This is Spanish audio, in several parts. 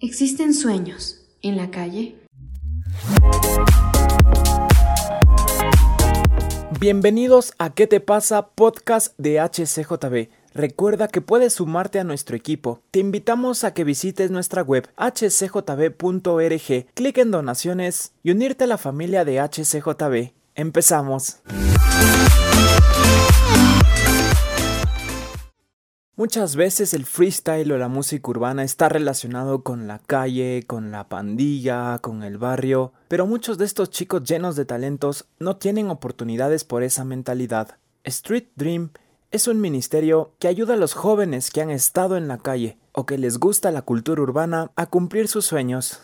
¿Existen sueños en la calle? Bienvenidos a ¿Qué te pasa? Podcast de HCJB. Recuerda que puedes sumarte a nuestro equipo. Te invitamos a que visites nuestra web hcjb.org, clic en donaciones y unirte a la familia de HCJB. Empezamos. Muchas veces el freestyle o la música urbana está relacionado con la calle, con la pandilla, con el barrio, pero muchos de estos chicos llenos de talentos no tienen oportunidades por esa mentalidad. Street Dream es un ministerio que ayuda a los jóvenes que han estado en la calle o que les gusta la cultura urbana a cumplir sus sueños.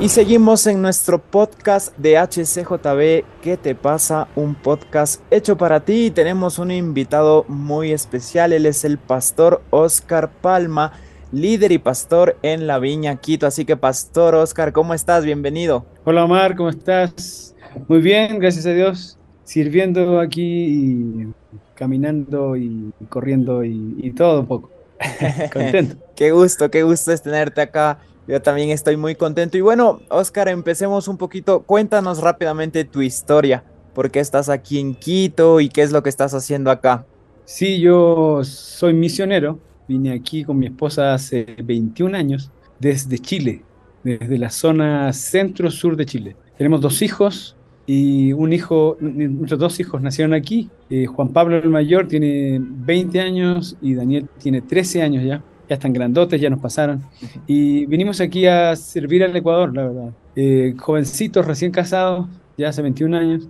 Y seguimos en nuestro podcast de HCJB, ¿Qué te pasa? Un podcast hecho para ti y tenemos un invitado muy especial, él es el pastor Oscar Palma, líder y pastor en la Viña Quito. Así que pastor Oscar, ¿cómo estás? Bienvenido. Hola Omar, ¿cómo estás? Muy bien, gracias a Dios, sirviendo aquí y caminando y corriendo y, y todo un poco. Contento. qué gusto, qué gusto es tenerte acá yo también estoy muy contento. Y bueno, Oscar, empecemos un poquito. Cuéntanos rápidamente tu historia. ¿Por qué estás aquí en Quito y qué es lo que estás haciendo acá? Sí, yo soy misionero. Vine aquí con mi esposa hace 21 años desde Chile, desde la zona centro-sur de Chile. Tenemos dos hijos y un hijo, nuestros dos hijos nacieron aquí. Eh, Juan Pablo el mayor tiene 20 años y Daniel tiene 13 años ya ya están grandotes, ya nos pasaron. Y vinimos aquí a servir al Ecuador, la verdad. Eh, jovencitos, recién casados, ya hace 21 años,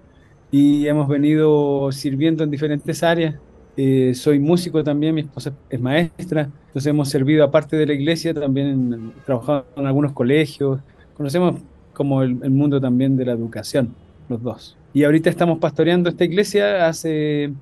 y hemos venido sirviendo en diferentes áreas. Eh, soy músico también, mi esposa es maestra, entonces hemos servido aparte de la iglesia, también trabajado en algunos colegios, conocemos como el, el mundo también de la educación, los dos. Y ahorita estamos pastoreando esta iglesia hace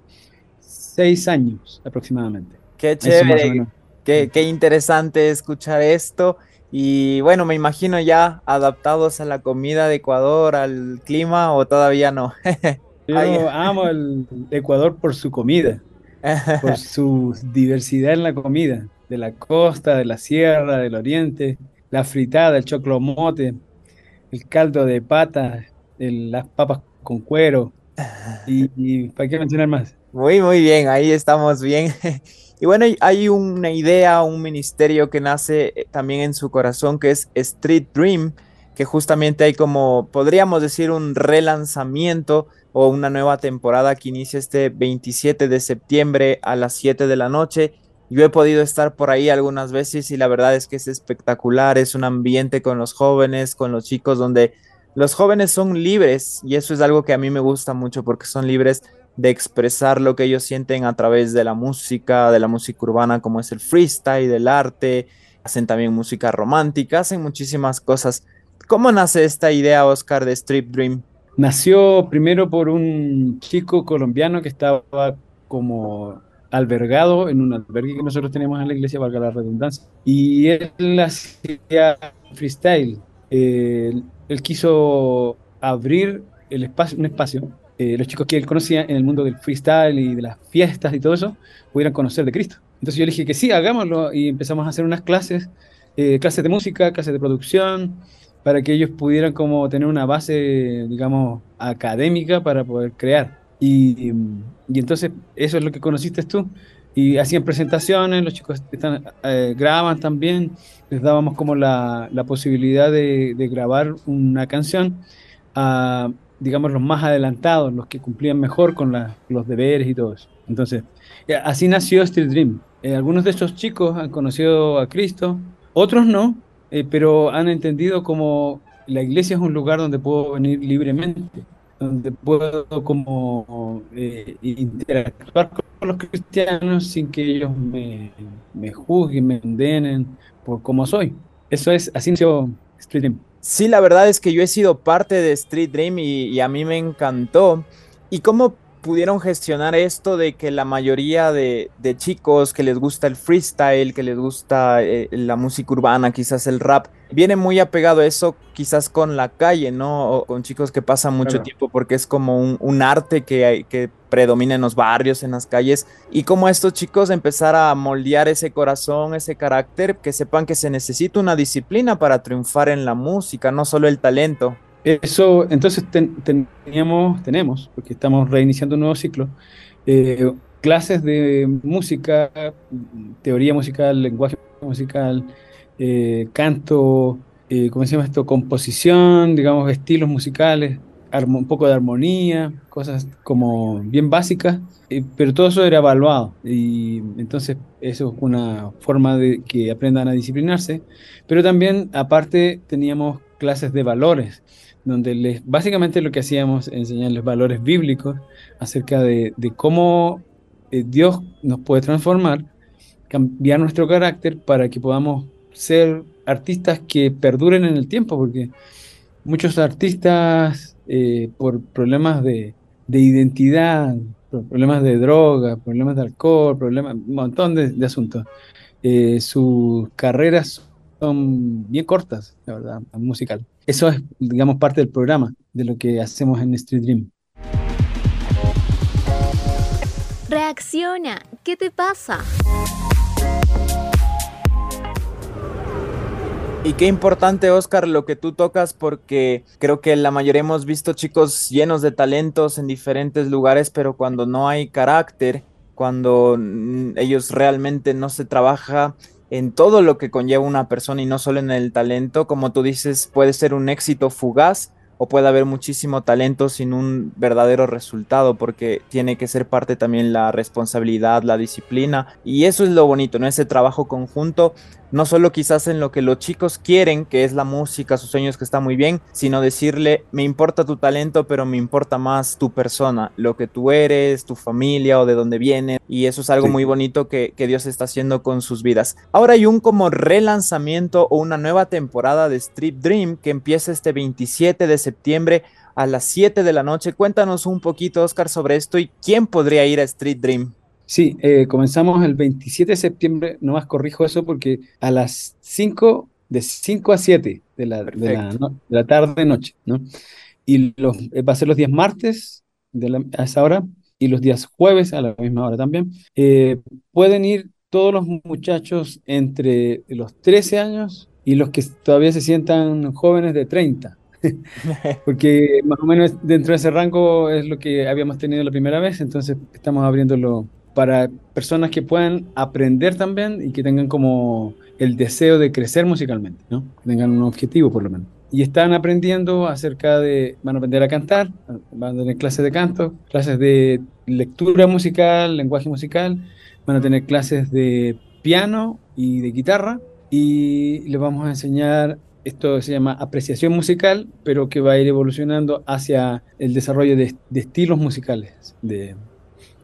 seis años aproximadamente. Qué chévere. Qué, interesante escuchar esto. Y bueno, me imagino ya adaptados a la comida de Ecuador, al clima, o todavía no. Yo amo el Ecuador por su comida, por su diversidad en la comida, de la costa, de la sierra, del oriente, la fritada, el choclomote, el caldo de pata, las papas con cuero. Y, y para qué mencionar más. Muy, muy bien, ahí estamos bien. Y bueno, hay una idea, un ministerio que nace eh, también en su corazón, que es Street Dream, que justamente hay como, podríamos decir, un relanzamiento o una nueva temporada que inicia este 27 de septiembre a las 7 de la noche. Yo he podido estar por ahí algunas veces y la verdad es que es espectacular, es un ambiente con los jóvenes, con los chicos, donde los jóvenes son libres y eso es algo que a mí me gusta mucho porque son libres de expresar lo que ellos sienten a través de la música, de la música urbana como es el freestyle, del arte, hacen también música romántica, hacen muchísimas cosas. ¿Cómo nace esta idea, Oscar, de Strip Dream? Nació primero por un chico colombiano que estaba como albergado en un albergue que nosotros tenemos en la iglesia, valga la redundancia, y él hacía freestyle. Eh, él quiso abrir el espacio, un espacio eh, los chicos que él conocía en el mundo del freestyle y de las fiestas y todo eso, pudieran conocer de Cristo. Entonces yo le dije que sí, hagámoslo y empezamos a hacer unas clases, eh, clases de música, clases de producción, para que ellos pudieran como tener una base, digamos, académica para poder crear. Y, y entonces eso es lo que conociste tú. Y hacían presentaciones, los chicos están, eh, graban también, les dábamos como la, la posibilidad de, grabar una canción. a digamos, los más adelantados, los que cumplían mejor con los deberes y todo eso. Entonces, eh, así nació Street Dream. Eh, algunos de estos chicos han conocido a Cristo, otros no, eh, pero han entendido como la iglesia es un lugar donde puedo venir libremente, donde puedo como interactuar con los cristianos sin que ellos me, me juzguen, me condenen por cómo soy. Eso es, así nació Street Dream. Sí, la verdad es que yo he sido parte de Street Dream y, a mí me encantó. ¿Y cómo pudieron gestionar esto de que la mayoría de, chicos que les gusta el freestyle, que les gusta eh, la música urbana, quizás el rap, viene muy apegado a eso, quizás con la calle, ¿no? O con chicos que pasan mucho tiempo porque es como un, arte que, que predomina en los barrios, en las calles, y como estos chicos empezar a moldear ese corazón, ese carácter, que sepan que se necesita una disciplina para triunfar en la música, no solo el talento. Eso, entonces teníamos, tenemos, porque estamos reiniciando un nuevo ciclo, eh, clases de música, teoría musical, lenguaje musical, eh, canto, eh, ¿cómo se llama esto? Composición, digamos, estilos musicales, un poco de armonía, cosas como bien básicas, pero todo eso era evaluado y entonces eso es una forma de que aprendan a disciplinarse, pero también aparte teníamos clases de valores, donde básicamente lo que hacíamos enseñarles valores bíblicos acerca de, cómo eh, Dios nos puede transformar, cambiar nuestro carácter para que podamos ser artistas que perduren en el tiempo, porque muchos artistas eh, por problemas de, identidad, problemas de droga, problemas de alcohol, problemas, un montón de, asuntos, eh, sus carreras son bien cortas, la verdad, musical. Eso es, digamos, parte del programa, de lo que hacemos en Street Dream. Reacciona, ¿qué te pasa? Y qué importante, Oscar, lo que tú tocas, porque creo que la mayoría hemos visto chicos llenos de talentos en diferentes lugares, pero cuando no hay carácter, cuando ellos realmente no se trabaja en todo lo que conlleva una persona y no solo en el talento, como tú dices, puede ser un éxito fugaz o puede haber muchísimo talento sin un verdadero resultado, porque tiene que ser parte también la responsabilidad, la disciplina, y eso es lo bonito, ¿no? Ese trabajo conjunto no solo quizás en lo que los chicos quieren, que es la música, sus sueños que está muy bien, sino decirle, me importa tu talento, pero me importa más tu persona, lo que tú eres, tu familia o de dónde vienes, y eso es algo muy bonito que, que, Dios está haciendo con sus vidas. Ahora hay un como relanzamiento o una nueva temporada de Street Dream que empieza este 27 de septiembre a las 7 de la noche. Cuéntanos un poquito, Oscar, sobre esto y quién podría ir a Street Dream. Sí, eh, comenzamos el 27 de septiembre, no más corrijo eso porque a las 5, de 5 a 7 de la, de la, tarde-noche, ¿no? Y los, eh, va a ser los días martes a esa hora y los días jueves a la misma hora también. Eh, pueden ir todos los muchachos entre los 13 años y los que todavía se sientan jóvenes de 30. Porque más o menos dentro de ese rango es lo que habíamos tenido la primera vez, entonces estamos abriéndolo para personas que puedan aprender también y que tengan como el deseo de crecer musicalmente, ¿no? Que tengan un objetivo por lo menos. Y están aprendiendo acerca de, van a aprender a cantar, van a tener clases de canto, clases de lectura musical, lenguaje musical, van a tener clases de piano y de guitarra y les vamos a enseñar esto se llama apreciación musical, pero que va a ir evolucionando hacia el desarrollo de, de estilos musicales. De,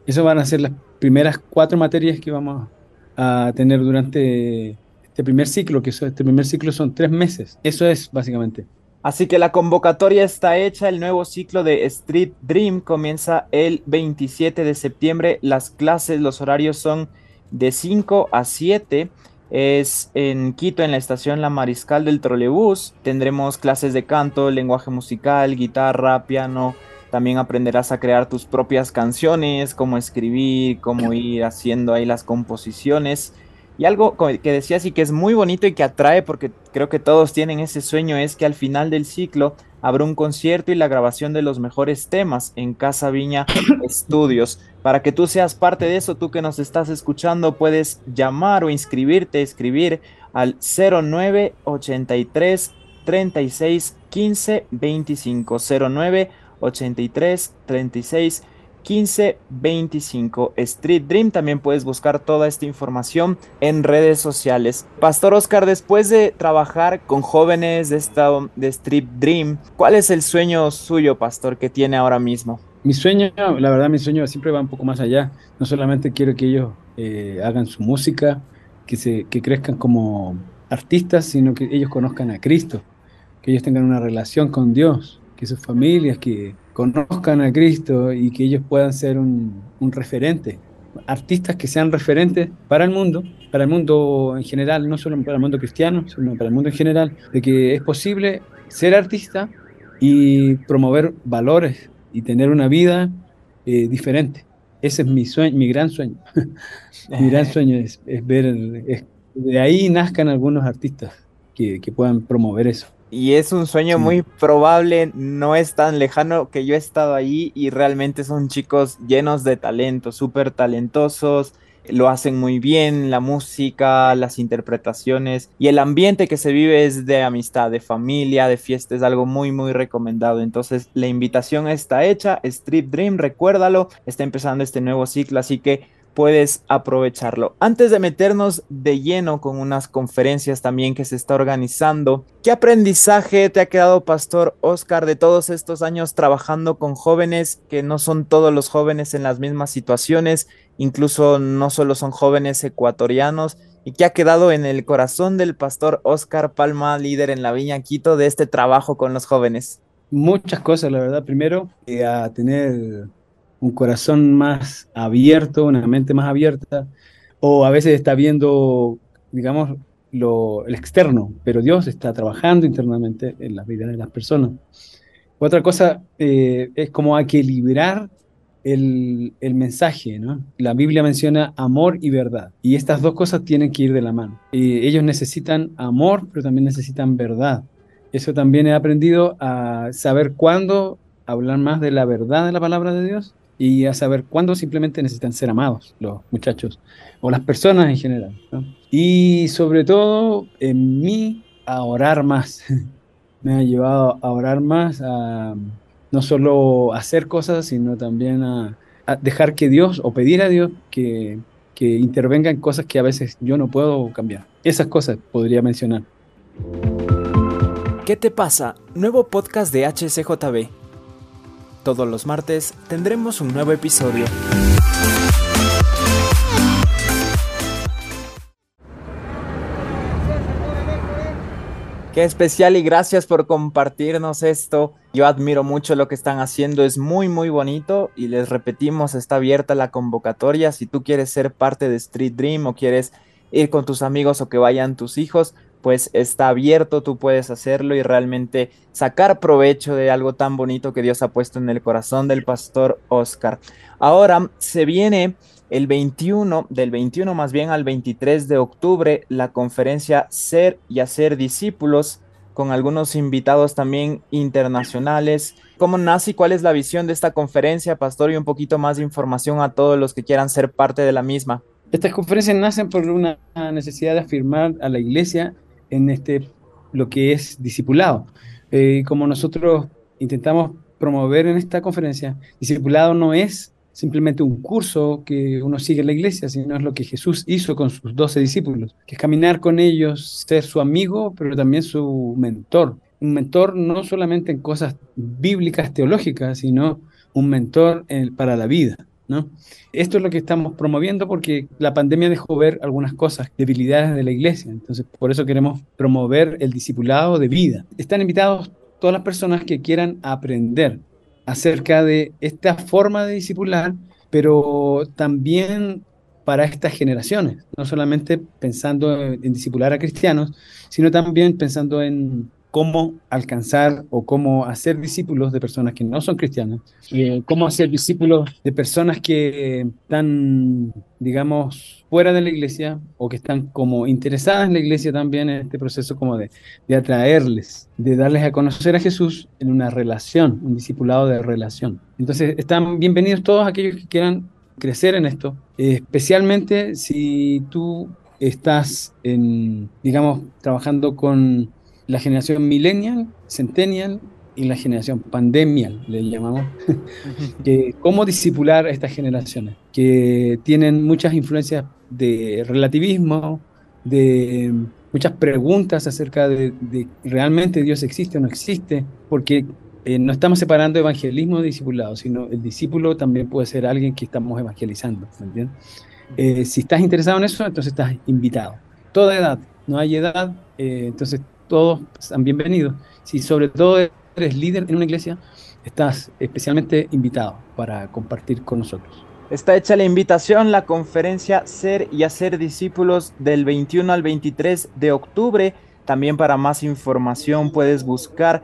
eso van a ser las primeras cuatro materias que vamos a tener durante este primer ciclo, que este primer ciclo son tres meses. Eso es básicamente. Así que la convocatoria está hecha, el nuevo ciclo de Street Dream comienza el 27 de septiembre, las clases, los horarios son de 5 a 7, es en Quito, en la estación La Mariscal del Trolebús, tendremos clases de canto, lenguaje musical, guitarra, piano, también aprenderás a crear tus propias canciones, cómo escribir, cómo ir haciendo ahí las composiciones. Y algo que decías y que es muy bonito y que atrae, porque creo que todos tienen ese sueño, es que al final del ciclo habrá un concierto y la grabación de los mejores temas en Casa Viña Estudios. Para que tú seas parte de eso, tú que nos estás escuchando, puedes llamar o inscribirte, escribir al 0983 36 15 25 09 83 36 15 25 Street Dream. También puedes buscar toda esta información en redes sociales. Pastor Oscar, después de trabajar con jóvenes de, esta, de Street Dream, ¿cuál es el sueño suyo, Pastor, que tiene ahora mismo? Mi sueño, la verdad, mi sueño siempre va un poco más allá. No solamente quiero que ellos eh, hagan su música, que, se, que crezcan como artistas, sino que ellos conozcan a Cristo, que ellos tengan una relación con Dios, que sus familias, que, conozcan a Cristo y que ellos puedan ser un, referente artistas que sean referentes para el mundo, para el mundo en general, no solo para el mundo cristiano, sino para el mundo en general, de que es posible ser artista y promover valores y tener una vida eh, diferente. Ese es mi sueño, mi gran sueño. mi gran sueño es, ver, de ahí nazcan algunos artistas que puedan promover eso. Y es un sueño muy probable, no es tan lejano que yo he estado ahí y realmente son chicos llenos de talento, súper talentosos, lo hacen muy bien, la música, las interpretaciones y el ambiente que se vive es de amistad, de familia, de fiesta, es algo muy muy recomendado. Entonces la invitación está hecha, Street Dream, recuérdalo, está empezando este nuevo ciclo, así que puedes aprovecharlo. Antes de meternos de lleno con unas conferencias también que se está organizando, ¿qué aprendizaje te ha quedado, Pastor Oscar, de todos estos años trabajando con jóvenes que no son todos los jóvenes en las mismas situaciones, incluso no solo son jóvenes ecuatorianos? ¿Y qué ha quedado en el corazón del Pastor Oscar Palma, líder en la Viña Quito, de este trabajo con los jóvenes? Muchas cosas, la verdad. Primero, eh, a tener un corazón más abierto, una mente más abierta, o a veces está viendo, digamos, lo, el externo, pero Dios está trabajando internamente en las vidas de las personas. Otra cosa eh, es como equilibrar el, el, mensaje, ¿no? La Biblia menciona amor y verdad, y estas dos cosas tienen que ir de la mano. Y ellos necesitan amor, pero también necesitan verdad. Eso también he aprendido a saber cuándo hablar más de la verdad de la palabra de Dios y a saber cuándo simplemente necesitan ser amados los muchachos o las personas en general. Y sobre todo en mí a orar más. Me ha llevado a orar más, a no solo hacer cosas, sino también a, dejar que Dios o pedir a Dios que, que intervenga en cosas que a veces yo no puedo cambiar. Esas cosas podría mencionar. ¿Qué te pasa? Nuevo podcast de HCJB todos los martes tendremos un nuevo episodio. Qué especial y gracias por compartirnos esto. Yo admiro mucho lo que están haciendo, es muy muy bonito y les repetimos, está abierta la convocatoria. Si tú quieres ser parte de Street Dream o quieres ir con tus amigos o que vayan tus hijos, pues está abierto, tú puedes hacerlo y realmente sacar provecho de algo tan bonito que Dios ha puesto en el corazón del pastor Oscar. Ahora se viene el 21, del 21 más bien al 23 de octubre, la conferencia Ser y Hacer Discípulos con algunos invitados también internacionales. ¿Cómo nace y cuál es la visión de esta conferencia, pastor? Y un poquito más de información a todos los que quieran ser parte de la misma. Estas conferencias nacen por una necesidad de afirmar a la iglesia en este, lo que es discipulado. Eh, como nosotros intentamos promover en esta conferencia, discipulado no es simplemente un curso que uno sigue en la iglesia, sino es lo que Jesús hizo con sus doce discípulos, que es caminar con ellos, ser su amigo, pero también su mentor. Un mentor no solamente en cosas bíblicas, teológicas, sino un mentor para la vida. ¿No? Esto es lo que estamos promoviendo porque la pandemia dejó ver algunas cosas, debilidades de la iglesia. Entonces, por eso queremos promover el discipulado de vida. Están invitados todas las personas que quieran aprender acerca de esta forma de discipular, pero también para estas generaciones, no solamente pensando en, en discipular a cristianos, sino también pensando en cómo alcanzar o cómo hacer discípulos de personas que no son cristianas, eh, cómo hacer discípulos de personas que están, digamos, fuera de la iglesia o que están como interesadas en la iglesia también en este proceso como de, de atraerles, de darles a conocer a Jesús en una relación, un discipulado de relación. Entonces, están bienvenidos todos aquellos que quieran crecer en esto, especialmente si tú estás en, digamos, trabajando con la generación millennial, centennial y la generación pandemial, le llamamos, que cómo disipular a estas generaciones, que tienen muchas influencias de relativismo, de muchas preguntas acerca de, realmente Dios existe o no existe, porque eh, no estamos separando evangelismo de discipulado, sino el discípulo también puede ser alguien que estamos evangelizando. Eh, si estás interesado en eso, entonces estás invitado. Toda edad, no hay edad, eh, entonces todos han bienvenido. Si sobre todo eres líder en una iglesia, estás especialmente invitado para compartir con nosotros. Está hecha la invitación, la conferencia Ser y Hacer Discípulos del 21 al 23 de octubre. También para más información puedes buscar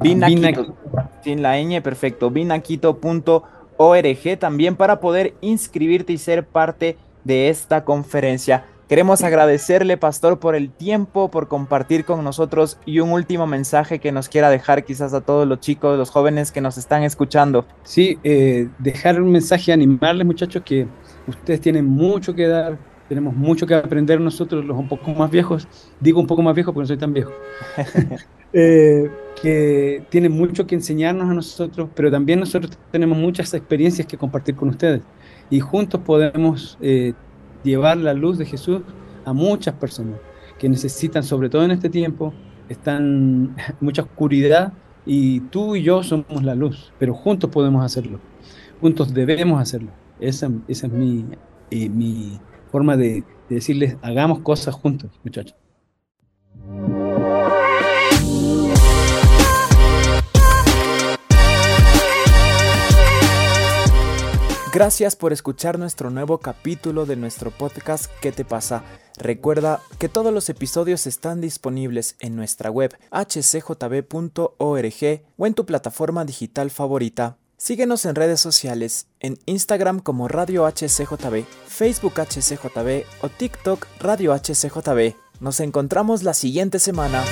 Vinaquito, sin la ñ, perfecto, vinaquito.org también para poder inscribirte y ser parte de esta conferencia. Queremos agradecerle, pastor, por el tiempo, por compartir con nosotros y un último mensaje que nos quiera dejar quizás a todos los chicos, los jóvenes que nos están escuchando. Sí, eh, dejar un mensaje, animarles muchachos que ustedes tienen mucho que dar, tenemos mucho que aprender nosotros, los un poco más viejos. Digo un poco más viejo porque no soy tan viejo. eh, que tienen mucho que enseñarnos a nosotros, pero también nosotros tenemos muchas experiencias que compartir con ustedes. Y juntos podemos eh, llevar la luz de Jesús a muchas personas que necesitan, sobre todo en este tiempo, están mucha oscuridad y tú y yo somos la luz, pero juntos podemos hacerlo, juntos debemos hacerlo. Esa, esa es mi, eh, mi forma de, de decirles, hagamos cosas juntos, muchachos. Gracias por escuchar nuestro nuevo capítulo de nuestro podcast ¿Qué te pasa? Recuerda que todos los episodios están disponibles en nuestra web hcjb.org o en tu plataforma digital favorita. Síguenos en redes sociales, en Instagram como Radio HCJB, Facebook HCJB o TikTok Radio HCJB. Nos encontramos la siguiente semana.